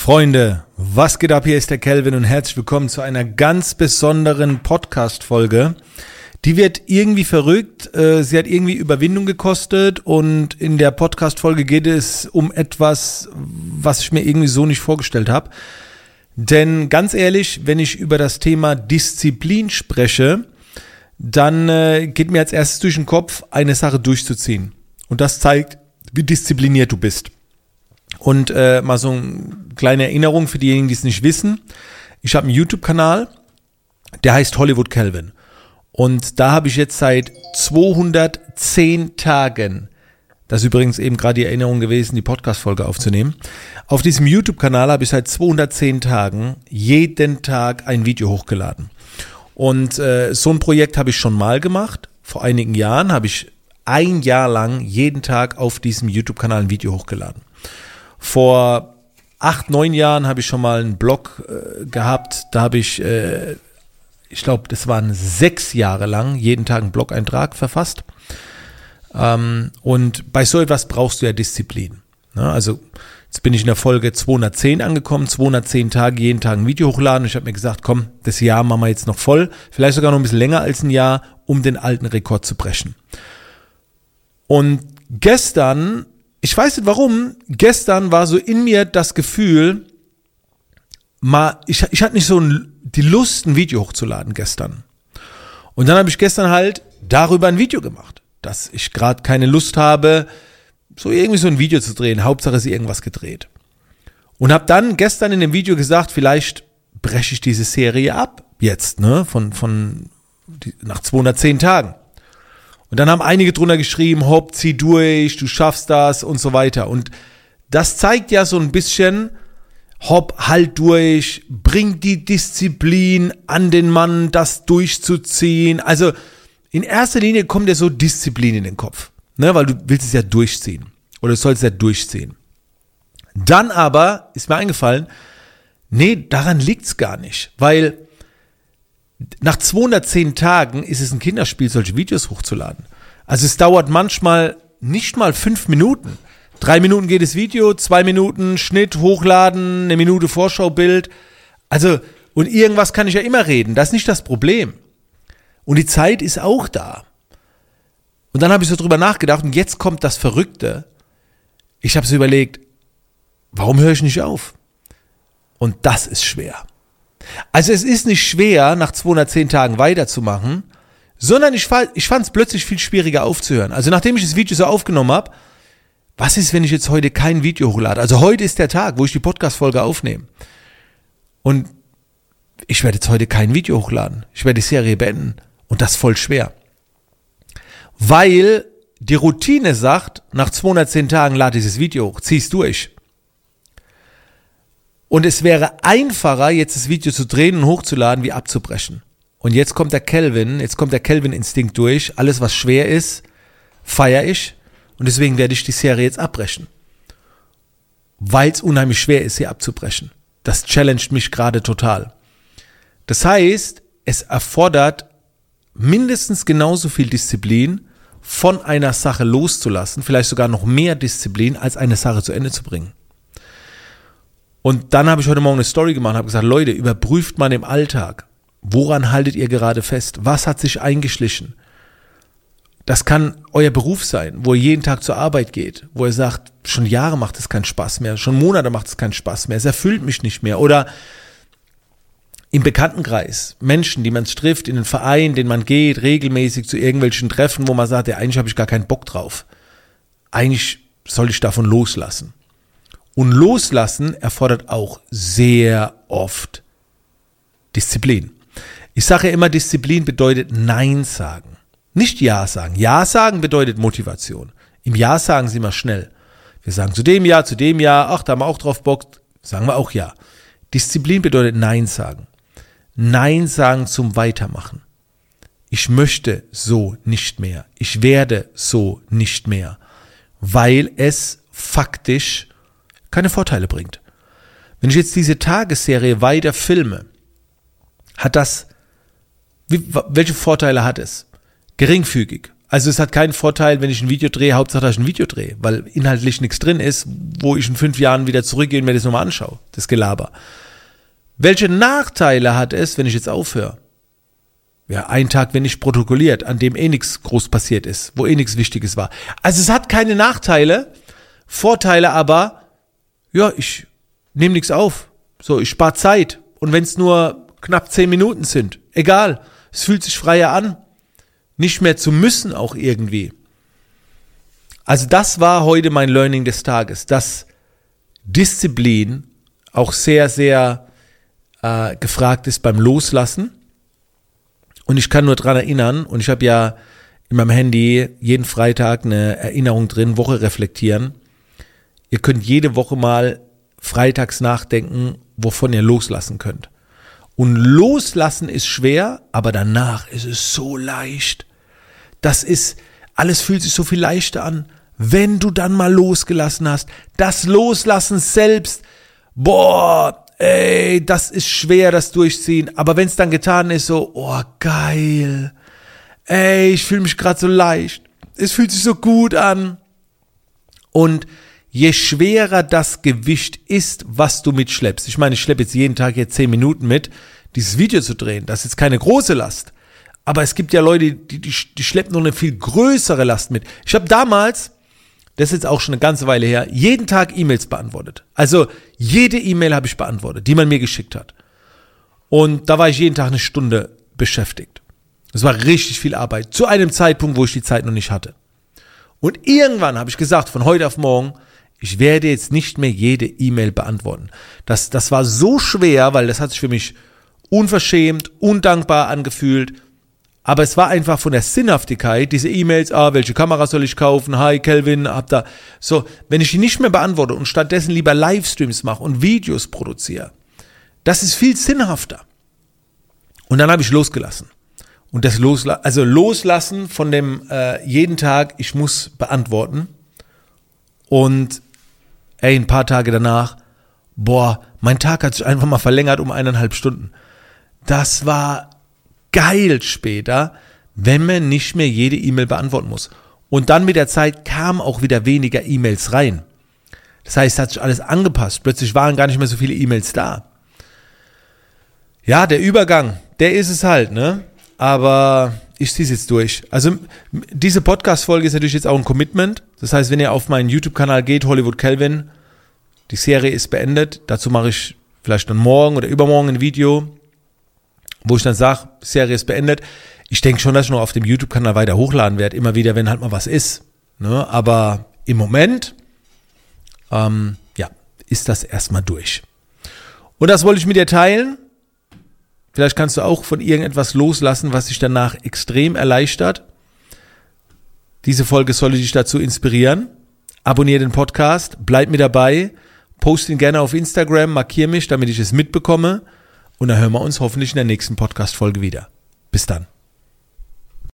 Freunde, was geht ab? Hier ist der Kelvin und herzlich willkommen zu einer ganz besonderen Podcast-Folge. Die wird irgendwie verrückt. äh, Sie hat irgendwie Überwindung gekostet und in der Podcast-Folge geht es um etwas, was ich mir irgendwie so nicht vorgestellt habe. Denn ganz ehrlich, wenn ich über das Thema Disziplin spreche, dann äh, geht mir als erstes durch den Kopf, eine Sache durchzuziehen. Und das zeigt, wie diszipliniert du bist. Und äh, mal so eine kleine Erinnerung für diejenigen, die es nicht wissen. Ich habe einen YouTube-Kanal, der heißt Hollywood Calvin. Und da habe ich jetzt seit 210 Tagen, das ist übrigens eben gerade die Erinnerung gewesen, die Podcast-Folge aufzunehmen. Auf diesem YouTube-Kanal habe ich seit 210 Tagen jeden Tag ein Video hochgeladen. Und äh, so ein Projekt habe ich schon mal gemacht. Vor einigen Jahren habe ich ein Jahr lang jeden Tag auf diesem YouTube-Kanal ein Video hochgeladen. Vor acht, neun Jahren habe ich schon mal einen Blog äh, gehabt. Da habe ich, äh, ich glaube, das waren sechs Jahre lang jeden Tag einen Blog-Eintrag verfasst. Ähm, und bei so etwas brauchst du ja Disziplin. Ne? Also jetzt bin ich in der Folge 210 angekommen, 210 Tage, jeden Tag ein Video hochladen. Ich habe mir gesagt, komm, das Jahr machen wir jetzt noch voll, vielleicht sogar noch ein bisschen länger als ein Jahr, um den alten Rekord zu brechen. Und gestern ich weiß nicht warum, gestern war so in mir das Gefühl, mal, ich, ich hatte nicht so die Lust, ein Video hochzuladen gestern. Und dann habe ich gestern halt darüber ein Video gemacht, dass ich gerade keine Lust habe, so irgendwie so ein Video zu drehen. Hauptsache ist irgendwas gedreht. Und habe dann gestern in dem Video gesagt, vielleicht breche ich diese Serie ab. Jetzt, ne? Von, von, die, nach 210 Tagen. Und dann haben einige drunter geschrieben, hopp, zieh durch, du schaffst das und so weiter. Und das zeigt ja so ein bisschen, hopp, halt durch, bring die Disziplin an den Mann, das durchzuziehen. Also in erster Linie kommt ja so Disziplin in den Kopf, ne, weil du willst es ja durchziehen oder du sollst es ja durchziehen. Dann aber ist mir eingefallen, nee, daran liegt's gar nicht, weil nach 210 Tagen ist es ein Kinderspiel, solche Videos hochzuladen. Also es dauert manchmal nicht mal fünf Minuten. Drei Minuten geht das Video, zwei Minuten Schnitt, Hochladen, eine Minute Vorschaubild. Also, und irgendwas kann ich ja immer reden. Das ist nicht das Problem. Und die Zeit ist auch da. Und dann habe ich so drüber nachgedacht und jetzt kommt das Verrückte. Ich habe so überlegt, warum höre ich nicht auf? Und das ist schwer. Also es ist nicht schwer, nach 210 Tagen weiterzumachen, sondern ich, ich fand es plötzlich viel schwieriger aufzuhören. Also nachdem ich das Video so aufgenommen habe, was ist, wenn ich jetzt heute kein Video hochlade? Also heute ist der Tag, wo ich die Podcast-Folge aufnehme. Und ich werde jetzt heute kein Video hochladen. Ich werde die Serie beenden. Und das voll schwer. Weil die Routine sagt, nach 210 Tagen lade dieses Video hoch, zieh's durch. Und es wäre einfacher, jetzt das Video zu drehen und hochzuladen, wie abzubrechen. Und jetzt kommt der Kelvin, jetzt kommt der Kelvin-Instinkt durch. Alles, was schwer ist, feiere ich. Und deswegen werde ich die Serie jetzt abbrechen. Weil es unheimlich schwer ist, sie abzubrechen. Das challenged mich gerade total. Das heißt, es erfordert mindestens genauso viel Disziplin, von einer Sache loszulassen, vielleicht sogar noch mehr Disziplin, als eine Sache zu Ende zu bringen. Und dann habe ich heute Morgen eine Story gemacht und habe gesagt, Leute, überprüft mal im Alltag, woran haltet ihr gerade fest? Was hat sich eingeschlichen? Das kann euer Beruf sein, wo ihr jeden Tag zur Arbeit geht, wo ihr sagt, schon Jahre macht es keinen Spaß mehr, schon Monate macht es keinen Spaß mehr, es erfüllt mich nicht mehr. Oder im Bekanntenkreis, Menschen, die man trifft, in den Verein, den man geht, regelmäßig zu irgendwelchen Treffen, wo man sagt, ja, eigentlich habe ich gar keinen Bock drauf. Eigentlich soll ich davon loslassen. Und loslassen erfordert auch sehr oft Disziplin. Ich sage immer, Disziplin bedeutet Nein sagen. Nicht Ja sagen. Ja sagen bedeutet Motivation. Im Ja sagen sie immer schnell. Wir sagen zu dem Ja, zu dem Ja, ach, da haben wir auch drauf Bock, sagen wir auch Ja. Disziplin bedeutet Nein sagen. Nein sagen zum Weitermachen. Ich möchte so nicht mehr. Ich werde so nicht mehr. Weil es faktisch keine Vorteile bringt. Wenn ich jetzt diese Tagesserie weiter filme, hat das, wie, welche Vorteile hat es? Geringfügig. Also es hat keinen Vorteil, wenn ich ein Video drehe, Hauptsache, dass ich ein Video drehe, weil inhaltlich nichts drin ist, wo ich in fünf Jahren wieder zurückgehe und mir das nochmal anschaue, das Gelaber. Welche Nachteile hat es, wenn ich jetzt aufhöre? Ja, ein Tag, wenn nicht protokolliert, an dem eh nichts groß passiert ist, wo eh nichts Wichtiges war. Also es hat keine Nachteile, Vorteile aber, ja, ich nehme nichts auf. So, ich spare Zeit. Und wenn es nur knapp zehn Minuten sind, egal, es fühlt sich freier an nicht mehr zu müssen auch irgendwie. Also das war heute mein Learning des Tages, dass Disziplin auch sehr, sehr äh, gefragt ist beim Loslassen. Und ich kann nur dran erinnern, und ich habe ja in meinem Handy jeden Freitag eine Erinnerung drin, Woche reflektieren. Ihr könnt jede Woche mal freitags nachdenken, wovon ihr loslassen könnt. Und loslassen ist schwer, aber danach ist es so leicht. Das ist, alles fühlt sich so viel leichter an, wenn du dann mal losgelassen hast. Das Loslassen selbst, boah, ey, das ist schwer, das Durchziehen. Aber wenn es dann getan ist, so, oh, geil. Ey, ich fühle mich gerade so leicht. Es fühlt sich so gut an. Und je schwerer das Gewicht ist, was du mitschleppst. Ich meine, ich schleppe jetzt jeden Tag jetzt zehn Minuten mit, dieses Video zu drehen. Das ist keine große Last. Aber es gibt ja Leute, die, die, die schleppen noch eine viel größere Last mit. Ich habe damals, das ist jetzt auch schon eine ganze Weile her, jeden Tag E-Mails beantwortet. Also jede E-Mail habe ich beantwortet, die man mir geschickt hat. Und da war ich jeden Tag eine Stunde beschäftigt. Das war richtig viel Arbeit. Zu einem Zeitpunkt, wo ich die Zeit noch nicht hatte. Und irgendwann habe ich gesagt, von heute auf morgen, ich werde jetzt nicht mehr jede E-Mail beantworten. Das, das war so schwer, weil das hat sich für mich unverschämt, undankbar angefühlt. Aber es war einfach von der Sinnhaftigkeit, diese E-Mails, ah, welche Kamera soll ich kaufen? Hi, Kelvin, hab da. So, wenn ich die nicht mehr beantworte und stattdessen lieber Livestreams mache und Videos produziere, das ist viel sinnhafter. Und dann habe ich losgelassen. Und das Losla also loslassen von dem äh, jeden Tag, ich muss beantworten. Und ey, ein paar Tage danach, boah, mein Tag hat sich einfach mal verlängert um eineinhalb Stunden. Das war geil später, wenn man nicht mehr jede E-Mail beantworten muss. Und dann mit der Zeit kamen auch wieder weniger E-Mails rein. Das heißt, hat sich alles angepasst. Plötzlich waren gar nicht mehr so viele E-Mails da. Ja, der Übergang, der ist es halt, ne? Aber ich ziehe es jetzt durch. Also diese Podcast-Folge ist natürlich jetzt auch ein Commitment. Das heißt, wenn ihr auf meinen YouTube-Kanal geht, Hollywood Kelvin, die Serie ist beendet. Dazu mache ich vielleicht dann morgen oder übermorgen ein Video wo ich dann sage, Serie ist beendet. Ich denke schon, dass ich noch auf dem YouTube-Kanal weiter hochladen werde, immer wieder, wenn halt mal was ist. Ne? Aber im Moment, ähm, ja, ist das erstmal durch. Und das wollte ich mit dir teilen. Vielleicht kannst du auch von irgendetwas loslassen, was dich danach extrem erleichtert. Diese Folge soll dich dazu inspirieren. Abonniere den Podcast, bleib mir dabei, post ihn gerne auf Instagram, markier mich, damit ich es mitbekomme. Und dann hören wir uns hoffentlich in der nächsten Podcast-Folge wieder. Bis dann.